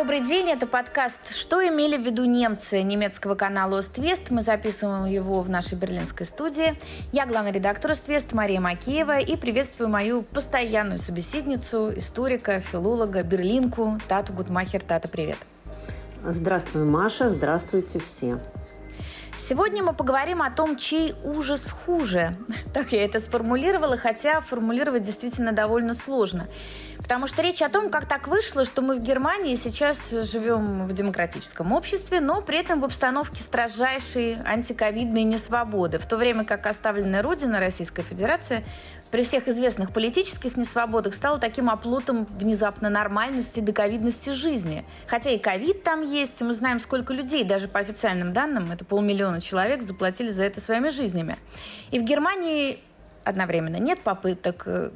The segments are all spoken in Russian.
Добрый день, это подкаст «Что имели в виду немцы» немецкого канала «Оствест». Мы записываем его в нашей берлинской студии. Я главный редактор «Оствест» Мария Макеева и приветствую мою постоянную собеседницу, историка, филолога, берлинку Тату Гудмахер. Тата, привет. Здравствуй, Маша, здравствуйте все. Сегодня мы поговорим о том, чей ужас хуже. Так я это сформулировала, хотя формулировать действительно довольно сложно. Потому что речь о том, как так вышло, что мы в Германии сейчас живем в демократическом обществе, но при этом в обстановке строжайшей антиковидной несвободы, в то время как оставленная родина Российская Федерация при всех известных политических несвободах стала таким оплотом внезапно нормальности, доковидности жизни. Хотя и ковид там есть, и мы знаем, сколько людей, даже по официальным данным, это полмиллиона человек, заплатили за это своими жизнями. И в Германии одновременно нет попыток э,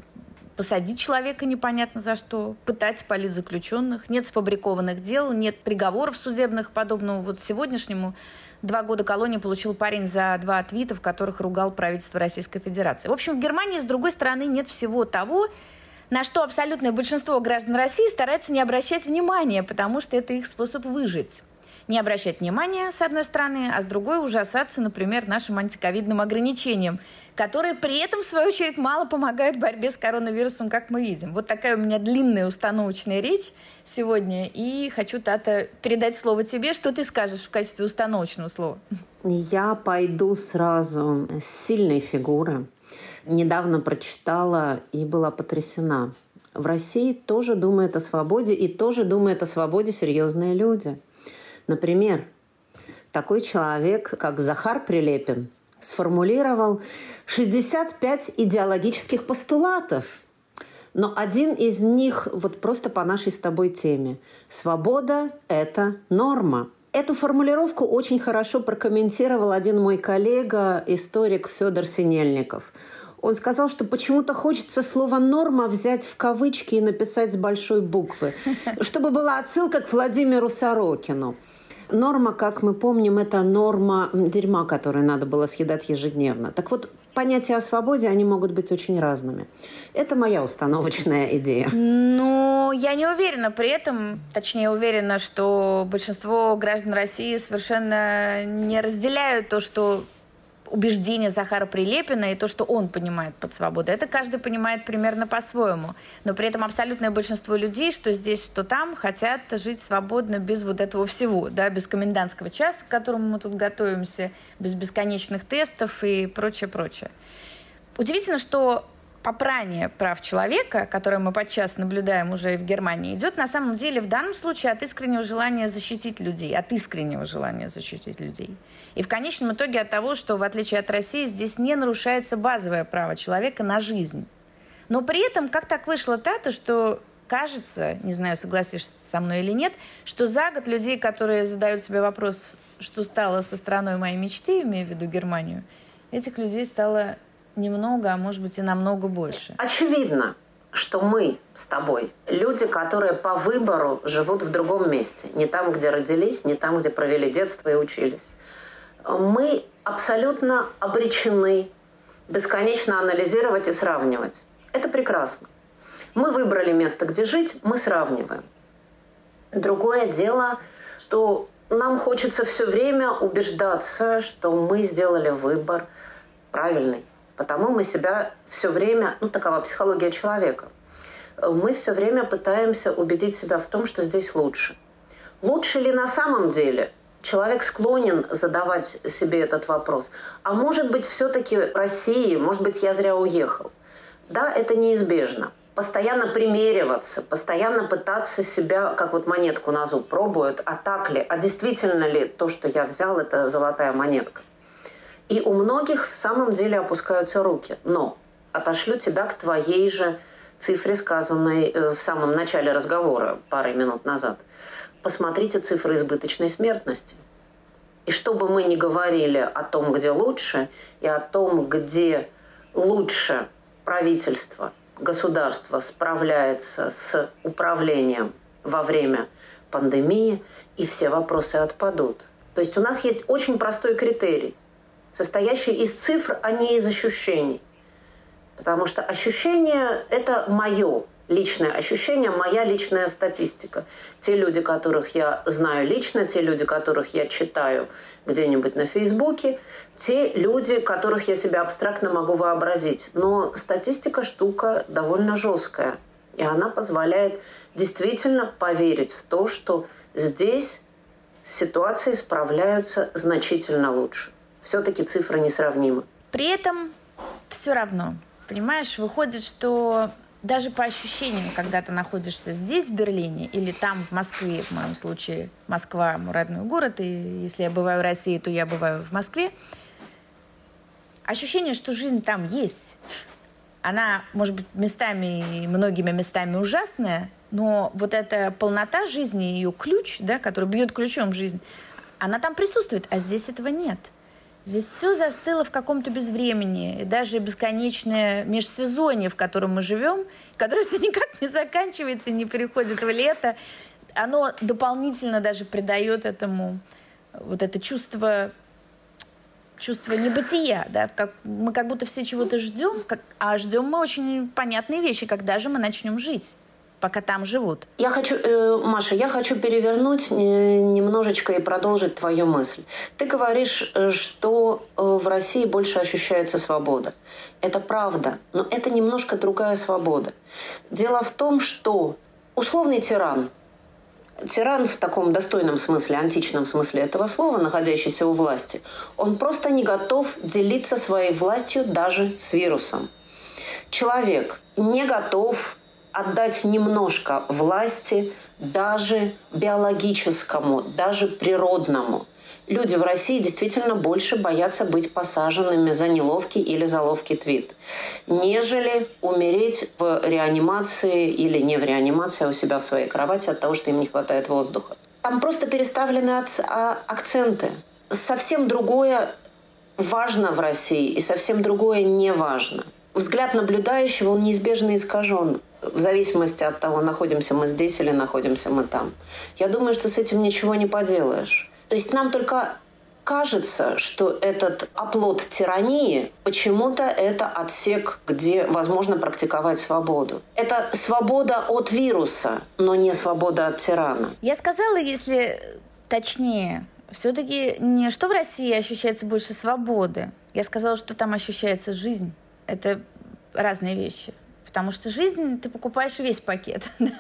посадить человека непонятно за что, пытать политзаключенных, нет сфабрикованных дел, нет приговоров судебных, подобного вот сегодняшнему. Два года колонии получил парень за два твита, в которых ругал правительство Российской Федерации. В общем, в Германии, с другой стороны, нет всего того, на что абсолютное большинство граждан России старается не обращать внимания, потому что это их способ выжить не обращать внимания, с одной стороны, а с другой ужасаться, например, нашим антиковидным ограничениям, которые при этом, в свою очередь, мало помогают борьбе с коронавирусом, как мы видим. Вот такая у меня длинная установочная речь сегодня, и хочу, Тата, передать слово тебе. Что ты скажешь в качестве установочного слова? Я пойду сразу с сильной фигуры. Недавно прочитала и была потрясена. В России тоже думают о свободе и тоже думают о свободе серьезные люди – Например, такой человек, как Захар Прилепин, сформулировал 65 идеологических постулатов. Но один из них вот просто по нашей с тобой теме. Свобода – это норма. Эту формулировку очень хорошо прокомментировал один мой коллега, историк Федор Синельников. Он сказал, что почему-то хочется слово «норма» взять в кавычки и написать с большой буквы, чтобы была отсылка к Владимиру Сорокину. Норма, как мы помним, это норма дерьма, которую надо было съедать ежедневно. Так вот, понятия о свободе, они могут быть очень разными. Это моя установочная идея. Ну, я не уверена при этом, точнее уверена, что большинство граждан России совершенно не разделяют то, что убеждения Захара Прилепина и то, что он понимает под свободой. Это каждый понимает примерно по-своему. Но при этом абсолютное большинство людей, что здесь, что там, хотят жить свободно без вот этого всего, да, без комендантского часа, к которому мы тут готовимся, без бесконечных тестов и прочее, прочее. Удивительно, что попрание прав человека, которое мы подчас наблюдаем уже и в Германии, идет на самом деле в данном случае от искреннего желания защитить людей, от искреннего желания защитить людей. И в конечном итоге от того, что в отличие от России здесь не нарушается базовое право человека на жизнь. Но при этом как так вышло Тата, что кажется, не знаю, согласишься со мной или нет, что за год людей, которые задают себе вопрос, что стало со страной моей мечты, имея в виду Германию, этих людей стало немного, а может быть и намного больше. Очевидно, что мы с тобой люди, которые по выбору живут в другом месте. Не там, где родились, не там, где провели детство и учились. Мы абсолютно обречены бесконечно анализировать и сравнивать. Это прекрасно. Мы выбрали место, где жить, мы сравниваем. Другое дело, что нам хочется все время убеждаться, что мы сделали выбор правильный. Потому мы себя все время, ну такова психология человека, мы все время пытаемся убедить себя в том, что здесь лучше. Лучше ли на самом деле? Человек склонен задавать себе этот вопрос. А может быть, все-таки России, может быть, я зря уехал. Да, это неизбежно. Постоянно примериваться, постоянно пытаться себя, как вот монетку на зуб пробуют, а так ли, а действительно ли то, что я взял, это золотая монетка. И у многих в самом деле опускаются руки. Но отошлю тебя к твоей же цифре, сказанной э, в самом начале разговора пары минут назад. Посмотрите цифры избыточной смертности. И что бы мы ни говорили о том, где лучше, и о том, где лучше правительство, государство справляется с управлением во время пандемии, и все вопросы отпадут. То есть у нас есть очень простой критерий состоящий из цифр, а не из ощущений. Потому что ощущение – это мое. Личное ощущение, моя личная статистика. Те люди, которых я знаю лично, те люди, которых я читаю где-нибудь на Фейсбуке, те люди, которых я себя абстрактно могу вообразить. Но статистика штука довольно жесткая. И она позволяет действительно поверить в то, что здесь ситуации справляются значительно лучше. Все-таки цифры несравнимы. При этом все равно, понимаешь, выходит, что даже по ощущениям, когда ты находишься здесь, в Берлине, или там, в Москве, в моем случае, Москва – мой родной город, и если я бываю в России, то я бываю в Москве, ощущение, что жизнь там есть. Она, может быть, местами, многими местами ужасная, но вот эта полнота жизни, ее ключ, да, который бьет ключом жизнь, она там присутствует, а здесь этого нет – Здесь все застыло в каком-то безвремени. И даже бесконечное межсезонье, в котором мы живем, которое все никак не заканчивается, не переходит в лето, оно дополнительно даже придает этому вот это чувство чувство небытия, да, как, мы как будто все чего-то ждем, как, а ждем мы очень понятные вещи, когда же мы начнем жить пока там живут. Я хочу, э, Маша, я хочу перевернуть немножечко и продолжить твою мысль. Ты говоришь, э, что э, в России больше ощущается свобода. Это правда, но это немножко другая свобода. Дело в том, что условный тиран, тиран в таком достойном смысле, античном смысле этого слова, находящийся у власти, он просто не готов делиться своей властью даже с вирусом. Человек не готов отдать немножко власти даже биологическому, даже природному. Люди в России действительно больше боятся быть посаженными за неловкий или за ловкий твит, нежели умереть в реанимации или не в реанимации, а у себя в своей кровати от того, что им не хватает воздуха. Там просто переставлены а, акценты. Совсем другое важно в России и совсем другое не важно. Взгляд наблюдающего, он неизбежно искажен в зависимости от того, находимся мы здесь или находимся мы там. Я думаю, что с этим ничего не поделаешь. То есть нам только кажется, что этот оплот тирании почему-то это отсек, где возможно практиковать свободу. Это свобода от вируса, но не свобода от тирана. Я сказала, если точнее, все-таки не что в России ощущается больше свободы. Я сказала, что там ощущается жизнь. Это разные вещи. Потому что жизнь ты покупаешь весь пакет, да?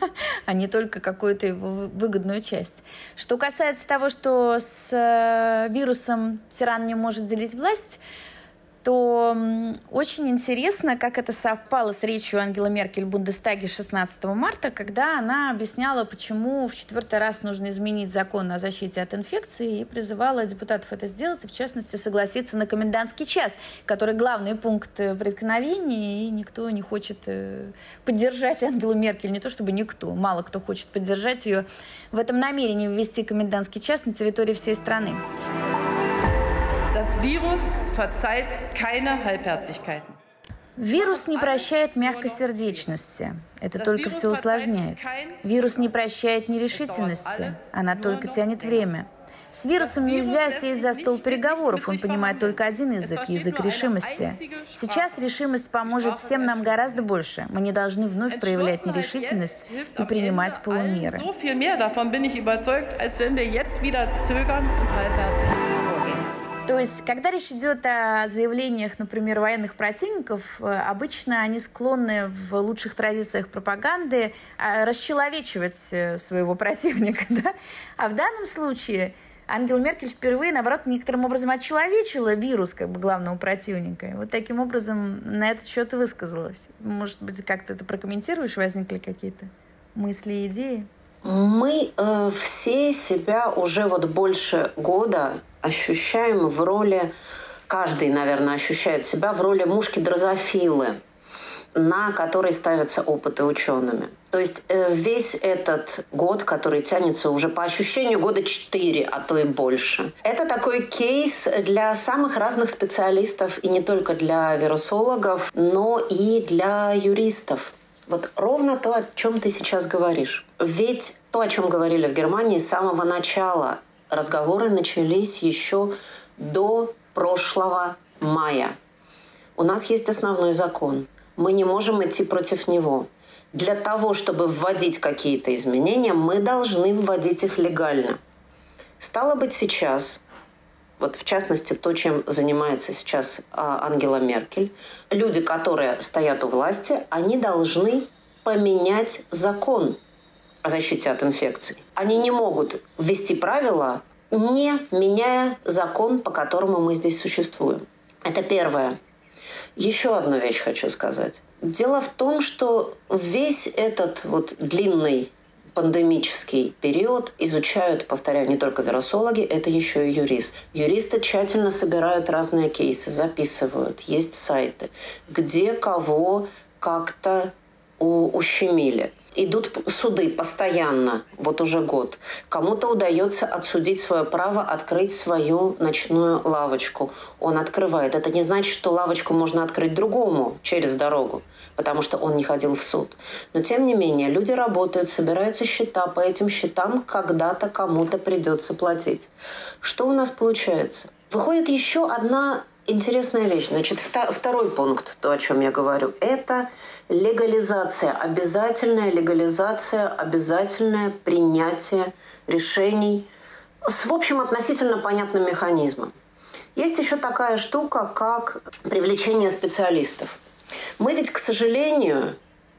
а не только какую-то его выгодную часть. Что касается того, что с э, вирусом тиран не может делить власть, то очень интересно, как это совпало с речью Ангела Меркель в Бундестаге 16 марта, когда она объясняла, почему в четвертый раз нужно изменить закон о защите от инфекции и призывала депутатов это сделать, и в частности согласиться на комендантский час, который главный пункт преткновения, и никто не хочет э, поддержать Ангелу Меркель, не то чтобы никто, мало кто хочет поддержать ее в этом намерении ввести комендантский час на территории всей страны. Das Virus verzeiht keine Halbherzigkeiten. Вирус не прощает мягкосердечности. Это только все усложняет. Вирус не прощает нерешительности. Она только тянет время. С вирусом нельзя сесть за стол переговоров. Он понимает только один язык – язык решимости. Сейчас решимость поможет всем нам гораздо больше. Мы не должны вновь проявлять нерешительность и принимать полумеры. То есть, когда речь идет о заявлениях, например, военных противников, э, обычно они склонны в лучших традициях пропаганды э, расчеловечивать э, своего противника. Да? А в данном случае Ангела Меркель впервые, наоборот, некоторым образом отчеловечила вирус как бы главного противника. И вот таким образом на этот счет высказалась. Может быть, как-то это прокомментируешь? Возникли какие-то мысли идеи? Мы э, все себя уже вот больше года ощущаем в роли, каждый, наверное, ощущает себя в роли мушки-дрозофилы, на которой ставятся опыты учеными. То есть э, весь этот год, который тянется уже по ощущению года 4, а то и больше, это такой кейс для самых разных специалистов, и не только для вирусологов, но и для юристов. Вот ровно то, о чем ты сейчас говоришь. Ведь то, о чем говорили в Германии с самого начала разговоры начались еще до прошлого мая. У нас есть основной закон. мы не можем идти против него. Для того, чтобы вводить какие-то изменения, мы должны вводить их легально. Стало быть, сейчас, вот в частности то, чем занимается сейчас а, Ангела Меркель, люди, которые стоят у власти, они должны поменять закон о защите от инфекций. Они не могут ввести правила, не меняя закон, по которому мы здесь существуем. Это первое. Еще одну вещь хочу сказать. Дело в том, что весь этот вот длинный пандемический период изучают, повторяю, не только вирусологи, это еще и юрист. Юристы тщательно собирают разные кейсы, записывают, есть сайты, где кого как-то ущемили идут суды постоянно, вот уже год. Кому-то удается отсудить свое право открыть свою ночную лавочку. Он открывает. Это не значит, что лавочку можно открыть другому через дорогу, потому что он не ходил в суд. Но тем не менее, люди работают, собираются счета. По этим счетам когда-то кому-то придется платить. Что у нас получается? Выходит еще одна интересная вещь. Значит, второй пункт, то, о чем я говорю, это легализация, обязательная легализация, обязательное принятие решений с, в общем, относительно понятным механизмом. Есть еще такая штука, как привлечение специалистов. Мы ведь, к сожалению,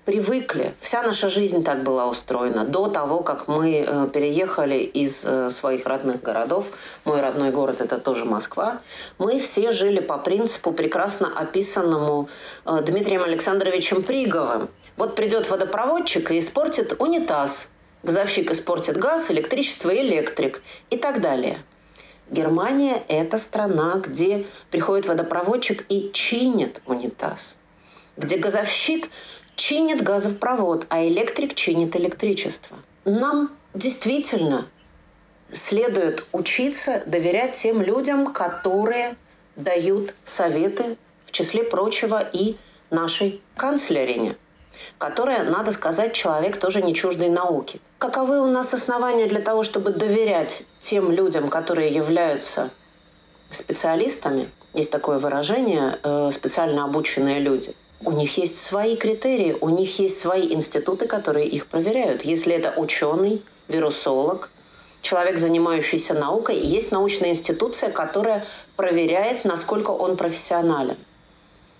привыкли. Вся наша жизнь так была устроена. До того, как мы э, переехали из э, своих родных городов, мой родной город это тоже Москва, мы все жили по принципу, прекрасно описанному э, Дмитрием Александровичем Приговым. Вот придет водопроводчик и испортит унитаз, газовщик испортит газ, электричество, электрик и так далее. Германия – это страна, где приходит водопроводчик и чинит унитаз, где газовщик чинит газопровод, а электрик чинит электричество. Нам действительно следует учиться доверять тем людям, которые дают советы, в числе прочего и нашей канцлерине, которая, надо сказать, человек тоже не чуждой науки. Каковы у нас основания для того, чтобы доверять тем людям, которые являются специалистами? Есть такое выражение э, «специально обученные люди». У них есть свои критерии, у них есть свои институты, которые их проверяют. Если это ученый, вирусолог, человек, занимающийся наукой, есть научная институция, которая проверяет, насколько он профессионален.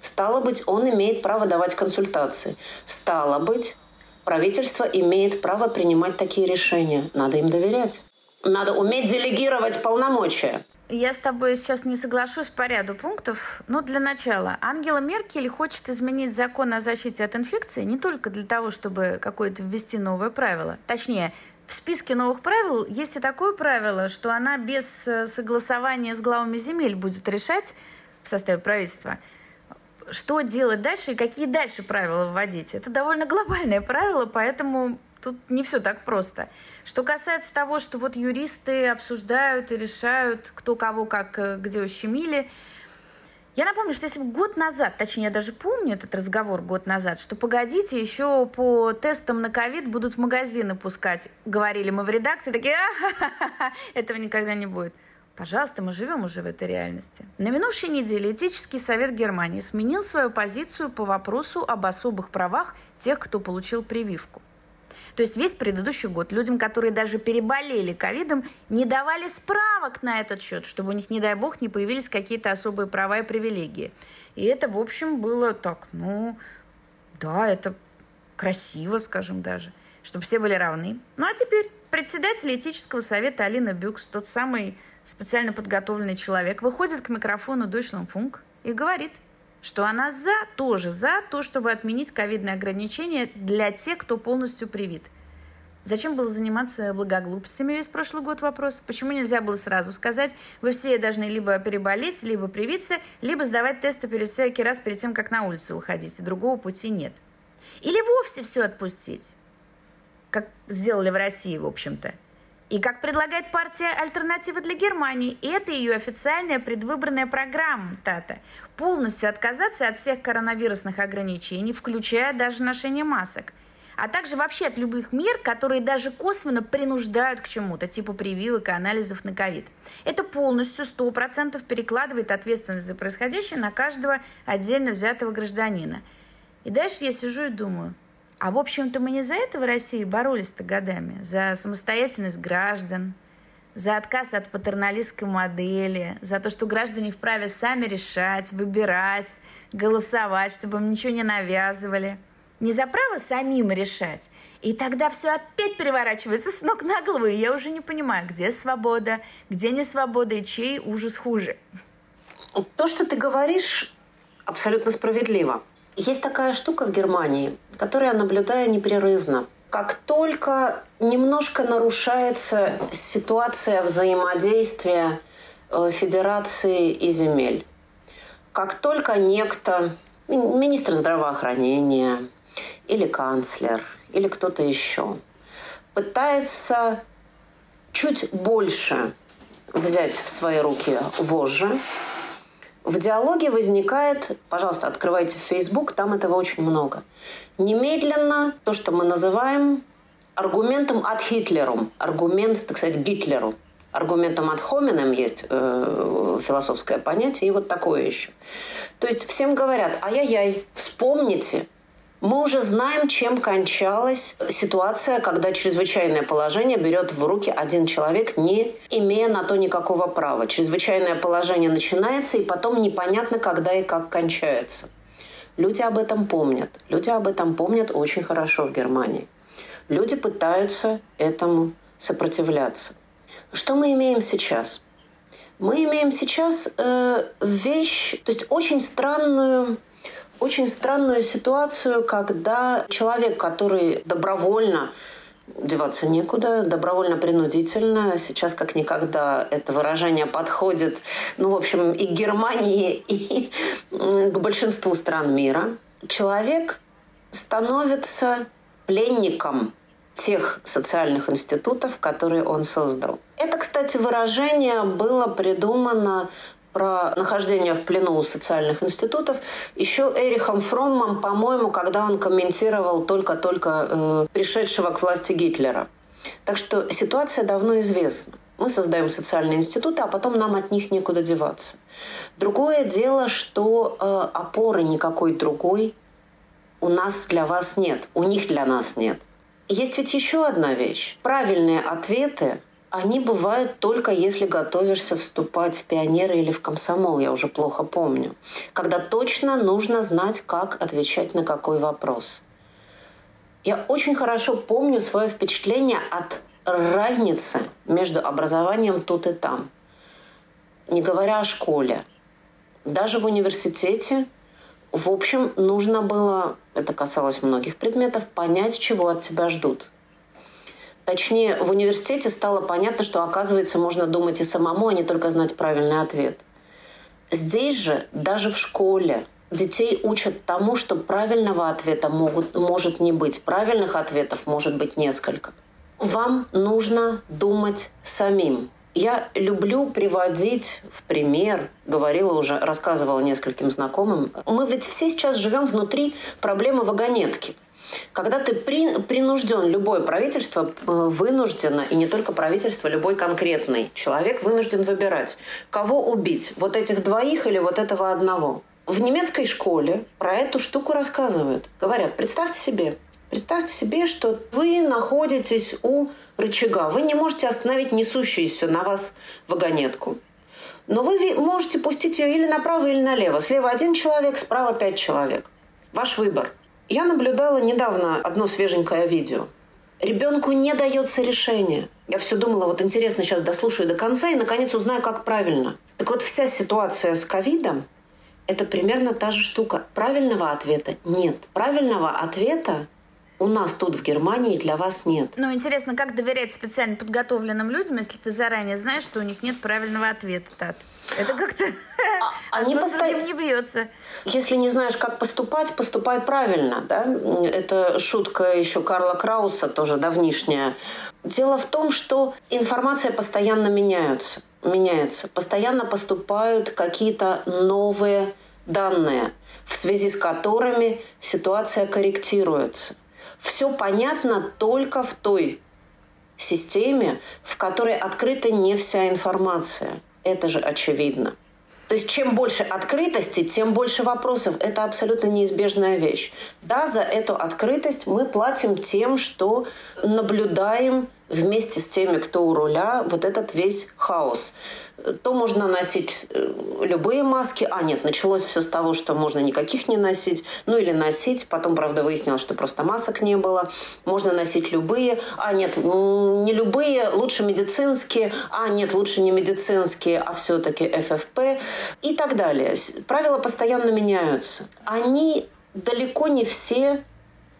Стало быть, он имеет право давать консультации. Стало быть, правительство имеет право принимать такие решения. Надо им доверять. Надо уметь делегировать полномочия. Я с тобой сейчас не соглашусь по ряду пунктов, но для начала. Ангела Меркель хочет изменить закон о защите от инфекции не только для того, чтобы какое-то ввести новое правило. Точнее, в списке новых правил есть и такое правило, что она без э, согласования с главами земель будет решать в составе правительства, что делать дальше и какие дальше правила вводить. Это довольно глобальное правило, поэтому тут не все так просто. Что касается того, что вот юристы обсуждают и решают, кто кого как э, где ущемили, я напомню, что если бы год назад, точнее, я даже помню этот разговор год назад, что погодите, еще по тестам на ковид будут магазины пускать. Говорили мы в редакции, такие, этого никогда не будет. Пожалуйста, мы живем уже в этой реальности. На минувшей неделе Этический совет Германии сменил свою позицию по вопросу об особых правах тех, кто получил прививку. То есть весь предыдущий год людям, которые даже переболели ковидом, не давали справок на этот счет, чтобы у них, не дай бог, не появились какие-то особые права и привилегии. И это, в общем, было так, ну, да, это красиво, скажем даже, чтобы все были равны. Ну а теперь председатель этического совета Алина Бюкс, тот самый специально подготовленный человек, выходит к микрофону Deutschlandfunk и говорит – что она за, тоже за то, чтобы отменить ковидные ограничения для тех, кто полностью привит. Зачем было заниматься благоглупостями весь прошлый год вопрос? Почему нельзя было сразу сказать, вы все должны либо переболеть, либо привиться, либо сдавать тесты перед всякий раз перед тем, как на улицу уходить, и другого пути нет. Или вовсе все отпустить, как сделали в России, в общем-то. И как предлагает партия «Альтернатива для Германии», это ее официальная предвыборная программа ТАТА. Полностью отказаться от всех коронавирусных ограничений, включая даже ношение масок. А также вообще от любых мер, которые даже косвенно принуждают к чему-то, типа прививок и анализов на ковид. Это полностью 100% перекладывает ответственность за происходящее на каждого отдельно взятого гражданина. И дальше я сижу и думаю, а в общем-то мы не за это в России боролись-то годами, за самостоятельность граждан, за отказ от патерналистской модели, за то, что граждане вправе сами решать, выбирать, голосовать, чтобы им ничего не навязывали. Не за право самим решать. И тогда все опять переворачивается с ног на голову, и я уже не понимаю, где свобода, где не свобода, и чей ужас хуже. То, что ты говоришь, абсолютно справедливо. Есть такая штука в Германии, которую я наблюдаю непрерывно. Как только немножко нарушается ситуация взаимодействия э, федерации и земель, как только некто, министр здравоохранения или канцлер, или кто-то еще, пытается чуть больше взять в свои руки вожжи, в диалоге возникает, пожалуйста, открывайте Facebook, там этого очень много. Немедленно то, что мы называем аргументом от Хитлеру, аргумент, так сказать, Гитлеру. Аргументом от Хомином есть э, философское понятие, и вот такое еще. То есть всем говорят, ай-яй-яй, вспомните, мы уже знаем, чем кончалась ситуация, когда чрезвычайное положение берет в руки один человек, не имея на то никакого права. Чрезвычайное положение начинается, и потом непонятно, когда и как кончается. Люди об этом помнят. Люди об этом помнят очень хорошо в Германии. Люди пытаются этому сопротивляться. Что мы имеем сейчас? Мы имеем сейчас э, вещь, то есть очень странную очень странную ситуацию, когда человек, который добровольно деваться некуда, добровольно-принудительно. Сейчас как никогда это выражение подходит, ну, в общем, и к Германии, и к большинству стран мира. Человек становится пленником тех социальных институтов, которые он создал. Это, кстати, выражение было придумано про нахождение в плену у социальных институтов еще Эрихом Фроммом, по-моему, когда он комментировал только-только э, пришедшего к власти Гитлера. Так что ситуация давно известна. Мы создаем социальные институты, а потом нам от них некуда деваться. Другое дело, что э, опоры никакой другой у нас для вас нет, у них для нас нет. Есть ведь еще одна вещь. Правильные ответы они бывают только если готовишься вступать в пионеры или в комсомол, я уже плохо помню. Когда точно нужно знать, как отвечать на какой вопрос. Я очень хорошо помню свое впечатление от разницы между образованием тут и там. Не говоря о школе. Даже в университете, в общем, нужно было, это касалось многих предметов, понять, чего от тебя ждут – Точнее, в университете стало понятно, что, оказывается, можно думать и самому, а не только знать правильный ответ. Здесь же, даже в школе, детей учат тому, что правильного ответа могут, может не быть. Правильных ответов может быть несколько. Вам нужно думать самим. Я люблю приводить в пример, говорила уже, рассказывала нескольким знакомым. Мы ведь все сейчас живем внутри проблемы вагонетки – когда ты при, принужден, любое правительство э, вынуждено, и не только правительство, любой конкретный человек вынужден выбирать, кого убить, вот этих двоих или вот этого одного. В немецкой школе про эту штуку рассказывают. Говорят, представьте себе, Представьте себе, что вы находитесь у рычага. Вы не можете остановить несущуюся на вас вагонетку. Но вы можете пустить ее или направо, или налево. Слева один человек, справа пять человек. Ваш выбор – я наблюдала недавно одно свеженькое видео. Ребенку не дается решение. Я все думала, вот интересно, сейчас дослушаю до конца и наконец узнаю, как правильно. Так вот, вся ситуация с ковидом – это примерно та же штука. Правильного ответа нет. Правильного ответа у нас тут в Германии для вас нет. Ну, интересно, как доверять специально подготовленным людям, если ты заранее знаешь, что у них нет правильного ответа, Тат? Это как-то а, они постоянно не бьется. Если не знаешь, как поступать, поступай правильно. Да? Это шутка еще Карла Крауса, тоже давнишняя. Дело в том, что информация постоянно меняется. меняется. Постоянно поступают какие-то новые данные, в связи с которыми ситуация корректируется. Все понятно только в той системе, в которой открыта не вся информация. Это же очевидно. То есть чем больше открытости, тем больше вопросов. Это абсолютно неизбежная вещь. Да, за эту открытость мы платим тем, что наблюдаем вместе с теми, кто у руля, вот этот весь хаос то можно носить э, любые маски. А, нет, началось все с того, что можно никаких не носить. Ну или носить. Потом, правда, выяснилось, что просто масок не было. Можно носить любые. А, нет, не любые, лучше медицинские. А, нет, лучше не медицинские, а все-таки ФФП. И так далее. Правила постоянно меняются. Они далеко не все,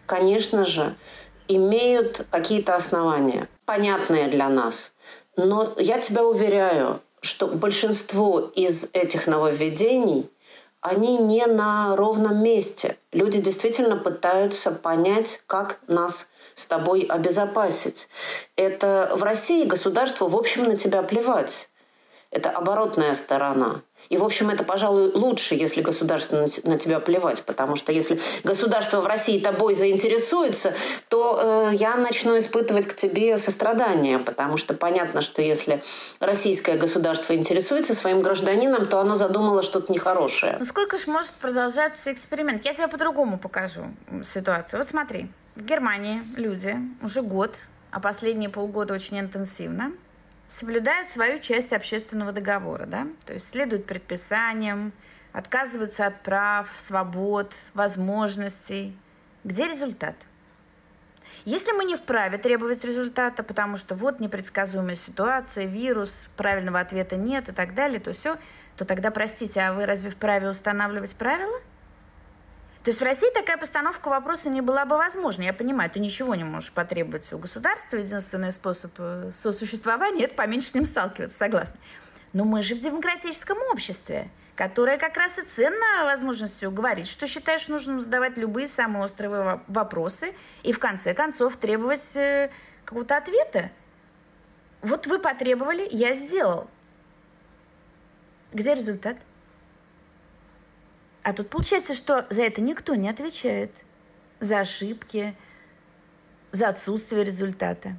конечно же, имеют какие-то основания, понятные для нас. Но я тебя уверяю, что большинство из этих нововведений они не на ровном месте. Люди действительно пытаются понять, как нас с тобой обезопасить. Это в России государство, в общем, на тебя плевать. Это оборотная сторона. И, в общем, это, пожалуй, лучше, если государство на тебя плевать, потому что если государство в России тобой заинтересуется, то э, я начну испытывать к тебе сострадание, потому что понятно, что если российское государство интересуется своим гражданином, то оно задумало что-то нехорошее. Ну сколько же может продолжаться эксперимент? Я тебе по-другому покажу ситуацию. Вот смотри, в Германии люди уже год, а последние полгода очень интенсивно – соблюдают свою часть общественного договора, да, то есть следуют предписаниям, отказываются от прав, свобод, возможностей. Где результат? Если мы не вправе требовать результата, потому что вот непредсказуемая ситуация, вирус, правильного ответа нет и так далее, то все, то тогда, простите, а вы разве вправе устанавливать правила? То есть в России такая постановка вопроса не была бы возможна. Я понимаю, ты ничего не можешь потребовать у государства. Единственный способ э, сосуществования – это поменьше с ним сталкиваться, согласна. Но мы же в демократическом обществе, которое как раз и ценно возможностью говорить, что считаешь нужным задавать любые самые острые вопросы и в конце концов требовать э, какого-то ответа. Вот вы потребовали, я сделал. Где результат? А тут получается, что за это никто не отвечает. За ошибки, за отсутствие результата.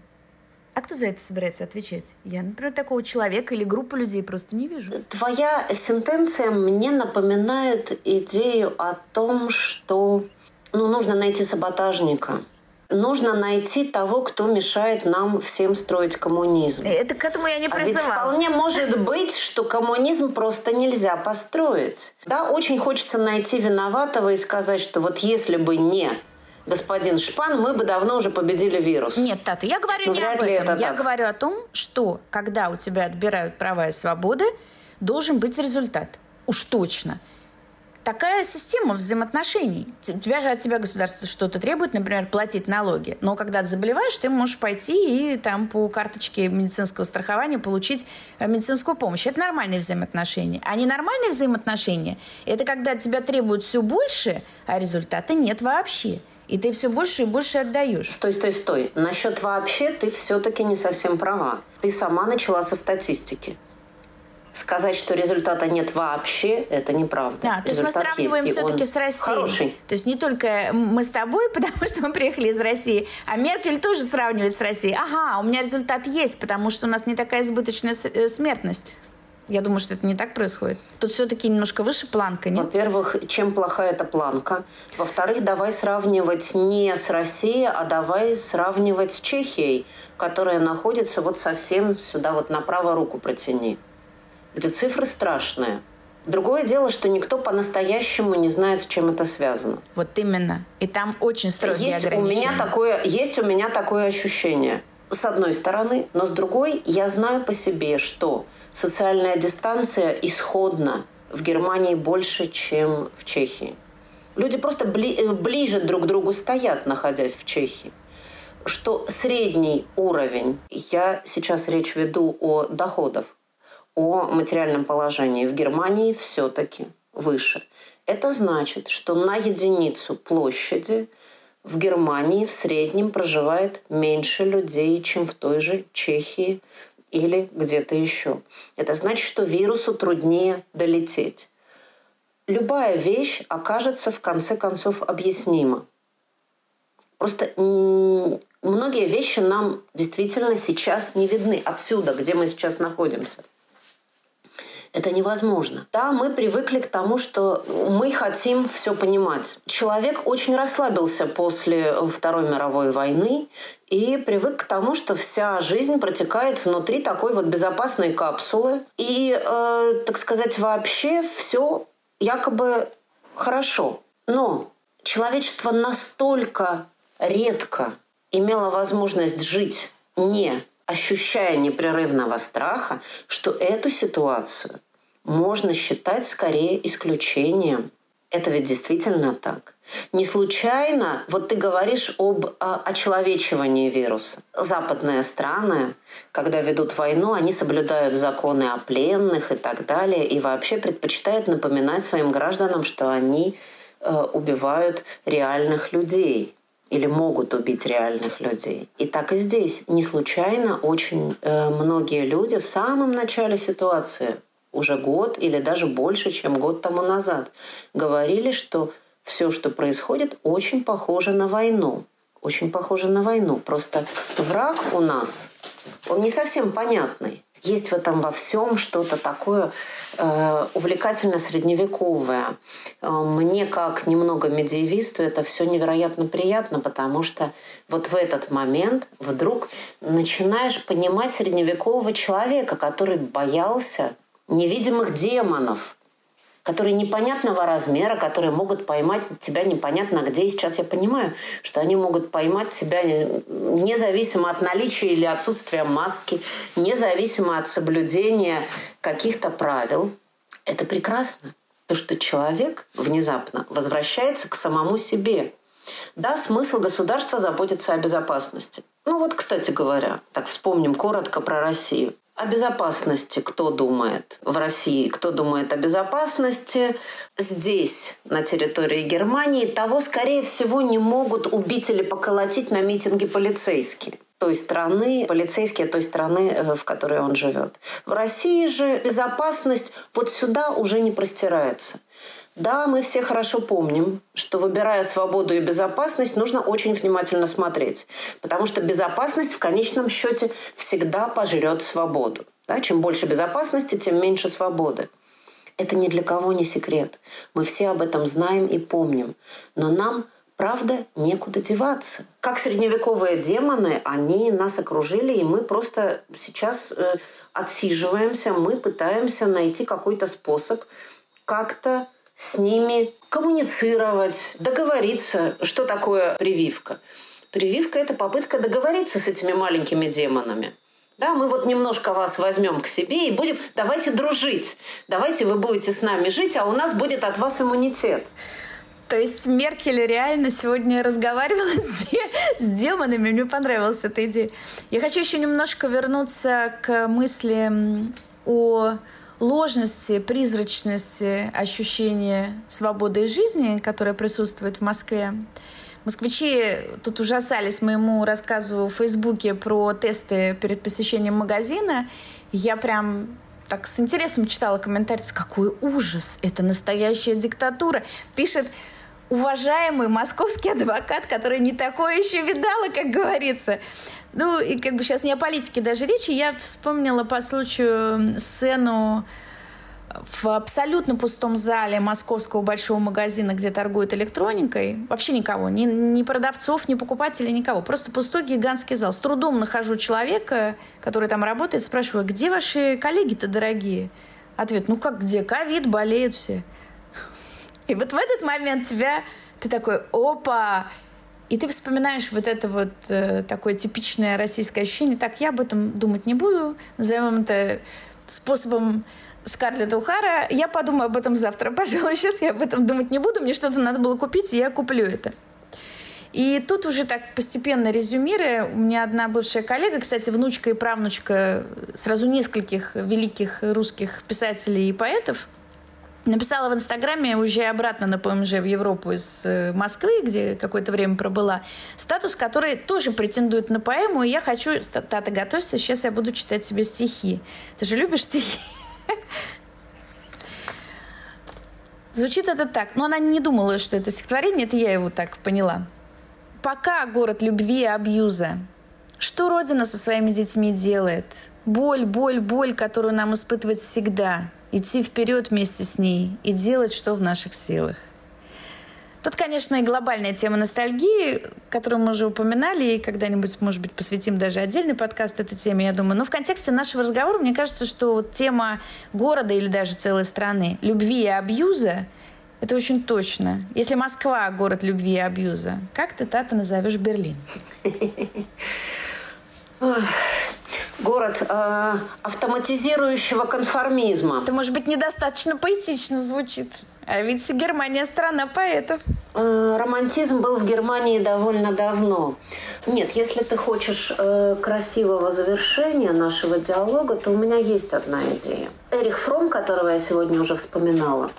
А кто за это собирается отвечать? Я, например, такого человека или группу людей просто не вижу. Твоя сентенция мне напоминает идею о том, что ну, нужно найти саботажника – нужно найти того, кто мешает нам всем строить коммунизм. Это к этому я не призывала. А ведь вполне может быть, что коммунизм просто нельзя построить. Да, очень хочется найти виноватого и сказать, что вот если бы не господин Шпан, мы бы давно уже победили вирус. Нет, Тата, я говорю Но не об этом. Я так. говорю о том, что когда у тебя отбирают права и свободы, должен быть результат. Уж точно такая система взаимоотношений. Тебя же от тебя государство что-то требует, например, платить налоги. Но когда ты заболеваешь, ты можешь пойти и там по карточке медицинского страхования получить э, медицинскую помощь. Это нормальные взаимоотношения. А ненормальные взаимоотношения – это когда от тебя требуют все больше, а результата нет вообще. И ты все больше и больше отдаешь. Стой, стой, стой. Насчет вообще ты все-таки не совсем права. Ты сама начала со статистики. Сказать, что результата нет вообще, это неправда. Да, то есть мы сравниваем все-таки с Россией. Хороший. То есть не только мы с тобой, потому что мы приехали из России, а Меркель тоже сравнивает с Россией. Ага, у меня результат есть, потому что у нас не такая избыточная э, смертность. Я думаю, что это не так происходит. Тут все-таки немножко выше планка, нет? Во-первых, чем плохая эта планка? Во-вторых, давай сравнивать не с Россией, а давай сравнивать с Чехией, которая находится вот совсем сюда, вот на правую руку протяни где цифры страшные. Другое дело, что никто по-настоящему не знает, с чем это связано. Вот именно. И там очень строгие есть ограничения. У меня такое, есть у меня такое ощущение. С одной стороны, но с другой я знаю по себе, что социальная дистанция исходно в Германии больше, чем в Чехии. Люди просто бли, э, ближе друг к другу стоят, находясь в Чехии. Что средний уровень, я сейчас речь веду о доходах, о материальном положении в Германии все-таки выше. Это значит, что на единицу площади в Германии в среднем проживает меньше людей, чем в той же Чехии или где-то еще. Это значит, что вирусу труднее долететь. Любая вещь окажется в конце концов объяснима. Просто многие вещи нам действительно сейчас не видны отсюда, где мы сейчас находимся. Это невозможно. Да, мы привыкли к тому, что мы хотим все понимать. Человек очень расслабился после Второй мировой войны и привык к тому, что вся жизнь протекает внутри такой вот безопасной капсулы. И, э, так сказать, вообще все якобы хорошо. Но человечество настолько редко имело возможность жить не ощущая непрерывного страха, что эту ситуацию можно считать скорее исключением. Это ведь действительно так. Не случайно, вот ты говоришь об а, очеловечивании вируса. Западные страны, когда ведут войну, они соблюдают законы о пленных и так далее, и вообще предпочитают напоминать своим гражданам, что они э, убивают реальных людей или могут убить реальных людей. И так и здесь. Не случайно очень э, многие люди в самом начале ситуации, уже год или даже больше, чем год тому назад, говорили, что все, что происходит, очень похоже на войну. Очень похоже на войну. Просто враг у нас, он не совсем понятный. Есть в этом во всем что-то такое э, увлекательно средневековое. Э, мне, как немного медиевисту, это все невероятно приятно, потому что вот в этот момент вдруг начинаешь понимать средневекового человека, который боялся невидимых демонов, которые непонятного размера, которые могут поймать тебя непонятно где. И сейчас я понимаю, что они могут поймать тебя независимо от наличия или отсутствия маски, независимо от соблюдения каких-то правил. Это прекрасно. То, что человек внезапно возвращается к самому себе. Да, смысл государства заботиться о безопасности. Ну вот, кстати говоря, так вспомним коротко про Россию. О безопасности кто думает в России, кто думает о безопасности здесь, на территории Германии, того, скорее всего, не могут убить или поколотить на митинге полицейские той страны, полицейские той страны, э, в которой он живет. В России же безопасность вот сюда уже не простирается. Да, мы все хорошо помним, что выбирая свободу и безопасность, нужно очень внимательно смотреть. Потому что безопасность в конечном счете всегда пожрет свободу. Да? Чем больше безопасности, тем меньше свободы. Это ни для кого не секрет. Мы все об этом знаем и помним. Но нам, правда, некуда деваться. Как средневековые демоны, они нас окружили, и мы просто сейчас э, отсиживаемся, мы пытаемся найти какой-то способ как-то с ними коммуницировать, договориться, что такое прививка. Прививка – это попытка договориться с этими маленькими демонами. Да, мы вот немножко вас возьмем к себе и будем, давайте дружить, давайте вы будете с нами жить, а у нас будет от вас иммунитет. То есть Меркель реально сегодня разговаривала с, с демонами. Мне понравилась эта идея. Я хочу еще немножко вернуться к мысли о ложности, призрачности ощущения свободы жизни, которая присутствует в Москве. Москвичи тут ужасались моему рассказу в Фейсбуке про тесты перед посещением магазина. Я прям так с интересом читала комментарий. Какой ужас! Это настоящая диктатура. Пишет уважаемый московский адвокат, который не такое еще видала, как говорится. Ну, и как бы сейчас не о политике даже речи. Я вспомнила по случаю сцену в абсолютно пустом зале московского большого магазина, где торгуют электроникой. Вообще никого. Ни, ни продавцов, ни покупателей, никого. Просто пустой гигантский зал. С трудом нахожу человека, который там работает, спрашиваю, где ваши коллеги-то дорогие? Ответ, ну как где? Ковид, болеют все. И вот в этот момент тебя... Ты такой, опа! И ты вспоминаешь вот это вот э, такое типичное российское ощущение. Так, я об этом думать не буду. Назовем это способом Скарлетт Ухара. Я подумаю об этом завтра. Пожалуй, сейчас я об этом думать не буду. Мне что-то надо было купить, и я куплю это. И тут уже так постепенно резюмируя, у меня одна бывшая коллега, кстати, внучка и правнучка сразу нескольких великих русских писателей и поэтов – Написала в Инстаграме, уезжая обратно на ПМЖ в Европу из э, Москвы, где какое-то время пробыла, статус, который тоже претендует на поэму, и я хочу... Тата, готовься, сейчас я буду читать тебе стихи. Ты же любишь стихи? Звучит это так, но она не думала, что это стихотворение, это я его так поняла. Пока город любви и абьюза. Что Родина со своими детьми делает? Боль, боль, боль, которую нам испытывать всегда – идти вперед вместе с ней и делать, что в наших силах. Тут, конечно, и глобальная тема ностальгии, которую мы уже упоминали, и когда-нибудь, может быть, посвятим даже отдельный подкаст этой теме, я думаю. Но в контексте нашего разговора, мне кажется, что вот тема города или даже целой страны, любви и абьюза, это очень точно. Если Москва – город любви и абьюза, как ты, Тата, назовешь Берлин? Город э, автоматизирующего конформизма. Это, может быть, недостаточно поэтично звучит. А ведь Германия страна поэтов. Э, романтизм был в Германии довольно давно. Нет, если ты хочешь э, красивого завершения нашего диалога, то у меня есть одна идея. Эрих Фром, которого я сегодня уже вспоминала,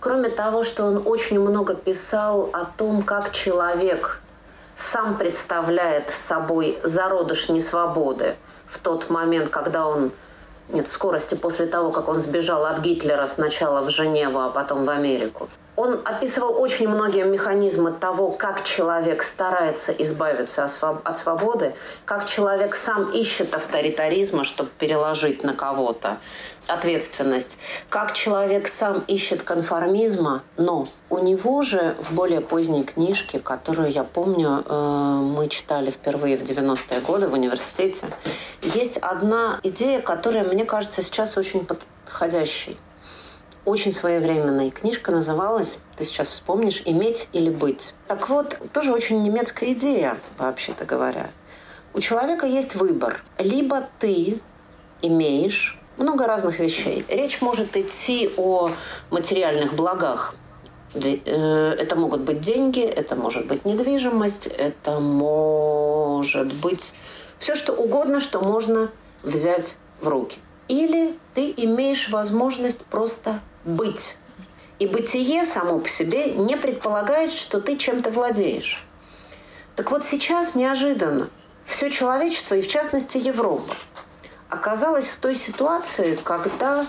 кроме того, что он очень много писал о том, как человек сам представляет собой зародыш несвободы в тот момент, когда он нет, в скорости после того, как он сбежал от Гитлера сначала в Женеву, а потом в Америку. Он описывал очень многие механизмы того, как человек старается избавиться от свободы, как человек сам ищет авторитаризма, чтобы переложить на кого-то ответственность, как человек сам ищет конформизма, но у него же в более поздней книжке, которую я помню, э, мы читали впервые в 90-е годы в университете, есть одна идея, которая, мне кажется, сейчас очень подходящей очень своевременной. Книжка называлась, ты сейчас вспомнишь, «Иметь или быть». Так вот, тоже очень немецкая идея, вообще-то говоря. У человека есть выбор. Либо ты имеешь много разных вещей. Речь может идти о материальных благах. Э, это могут быть деньги, это может быть недвижимость, это может быть все что угодно, что можно взять в руки. Или ты имеешь возможность просто быть. И бытие само по себе не предполагает, что ты чем-то владеешь. Так вот сейчас неожиданно все человечество, и в частности Европа, оказалась в той ситуации, когда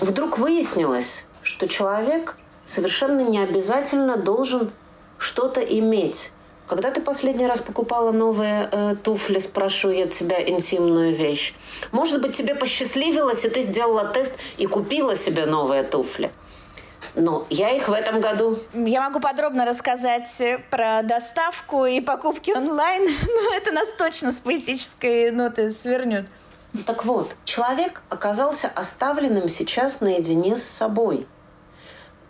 вдруг выяснилось, что человек совершенно не обязательно должен что-то иметь. Когда ты последний раз покупала новые э, туфли, спрашиваю я тебя интимную вещь. Может быть, тебе посчастливилось, и ты сделала тест и купила себе новые туфли. Ну, я их в этом году. Я могу подробно рассказать про доставку и покупки онлайн, но это нас точно с поэтической ноты свернет. Так вот, человек оказался оставленным сейчас наедине с собой.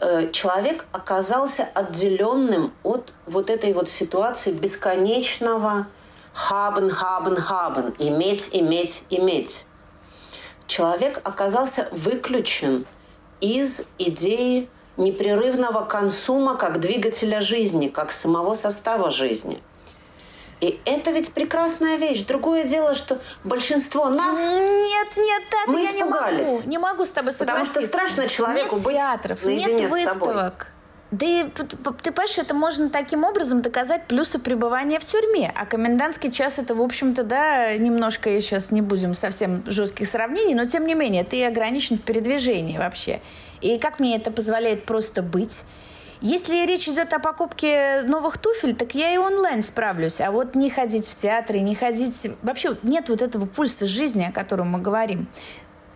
Э, человек оказался отделенным от вот этой вот ситуации бесконечного хабен, хабен, хабен, иметь, иметь, иметь. Человек оказался выключен из идеи непрерывного консума как двигателя жизни, как самого состава жизни. И это ведь прекрасная вещь. Другое дело, что большинство нас... Нет, нет, Тата, мы я испугались. не могу. Не могу с тобой согласиться. Потому что страшно человеку нет быть театров, наедине нет с собой. Да и, ты понимаешь, это можно таким образом доказать плюсы пребывания в тюрьме. А комендантский час это, в общем-то, да, немножко, я сейчас не будем совсем жестких сравнений, но тем не менее, ты ограничен в передвижении вообще. И как мне это позволяет просто быть? Если речь идет о покупке новых туфель, так я и онлайн справлюсь. А вот не ходить в театры, не ходить... Вообще нет вот этого пульса жизни, о котором мы говорим.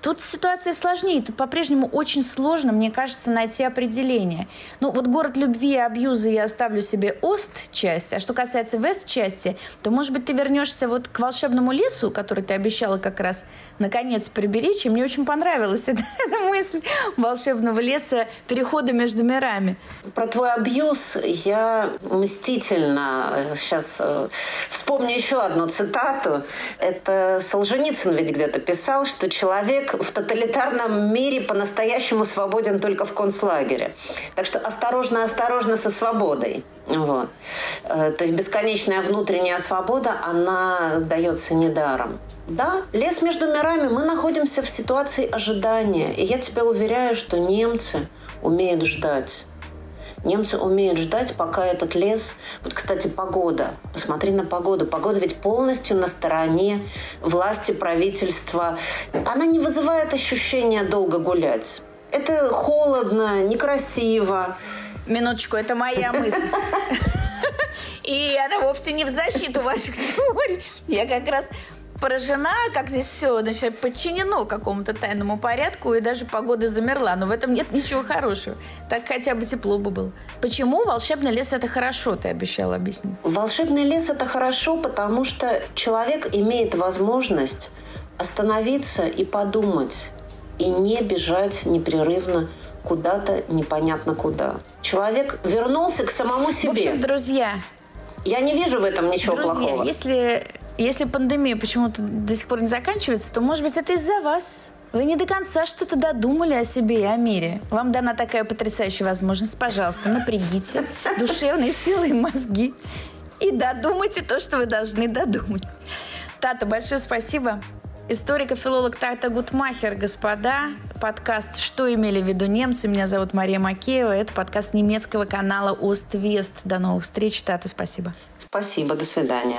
Тут ситуация сложнее. Тут по-прежнему очень сложно, мне кажется, найти определение. Ну, вот город любви и абьюза я оставлю себе ост-часть. А что касается вест-части, то, может быть, ты вернешься вот к волшебному лесу, который ты обещала как раз наконец приберечь. И мне очень понравилась эта, эта мысль волшебного леса, перехода между мирами. Про твой абьюз я мстительно сейчас э, вспомню еще одну цитату. Это Солженицын ведь где-то писал, что человек в тоталитарном мире по-настоящему свободен только в концлагере. Так что осторожно, осторожно со свободой. Вот. Э, то есть бесконечная внутренняя свобода, она дается недаром. Да, лес между мирами, мы находимся в ситуации ожидания. И я тебя уверяю, что немцы умеют ждать. Немцы умеют ждать, пока этот лес... Вот, кстати, погода. Посмотри на погоду. Погода ведь полностью на стороне власти, правительства. Она не вызывает ощущения долго гулять. Это холодно, некрасиво. Минуточку, это моя мысль. И она вовсе не в защиту ваших теорий. Я как раз поражена, как здесь все значит, подчинено какому-то тайному порядку, и даже погода замерла. Но в этом нет ничего хорошего. Так хотя бы тепло бы было. Почему волшебный лес – это хорошо, ты обещала объяснить? Волшебный лес – это хорошо, потому что человек имеет возможность остановиться и подумать, и не бежать непрерывно куда-то непонятно куда. Человек вернулся к самому себе. В общем, друзья, я не вижу в этом ничего друзья, плохого. Если, если пандемия почему-то до сих пор не заканчивается, то, может быть, это из-за вас. Вы не до конца что-то додумали о себе и о мире. Вам дана такая потрясающая возможность. Пожалуйста, напрягите душевные силы и мозги и додумайте то, что вы должны додумать. Тата, большое спасибо. Историк и филолог Тайта Гутмахер, господа. Подкаст «Что имели в виду немцы?» Меня зовут Мария Макеева. Это подкаст немецкого канала «Ост-Вест». До новых встреч. Тата, спасибо. Спасибо. До свидания.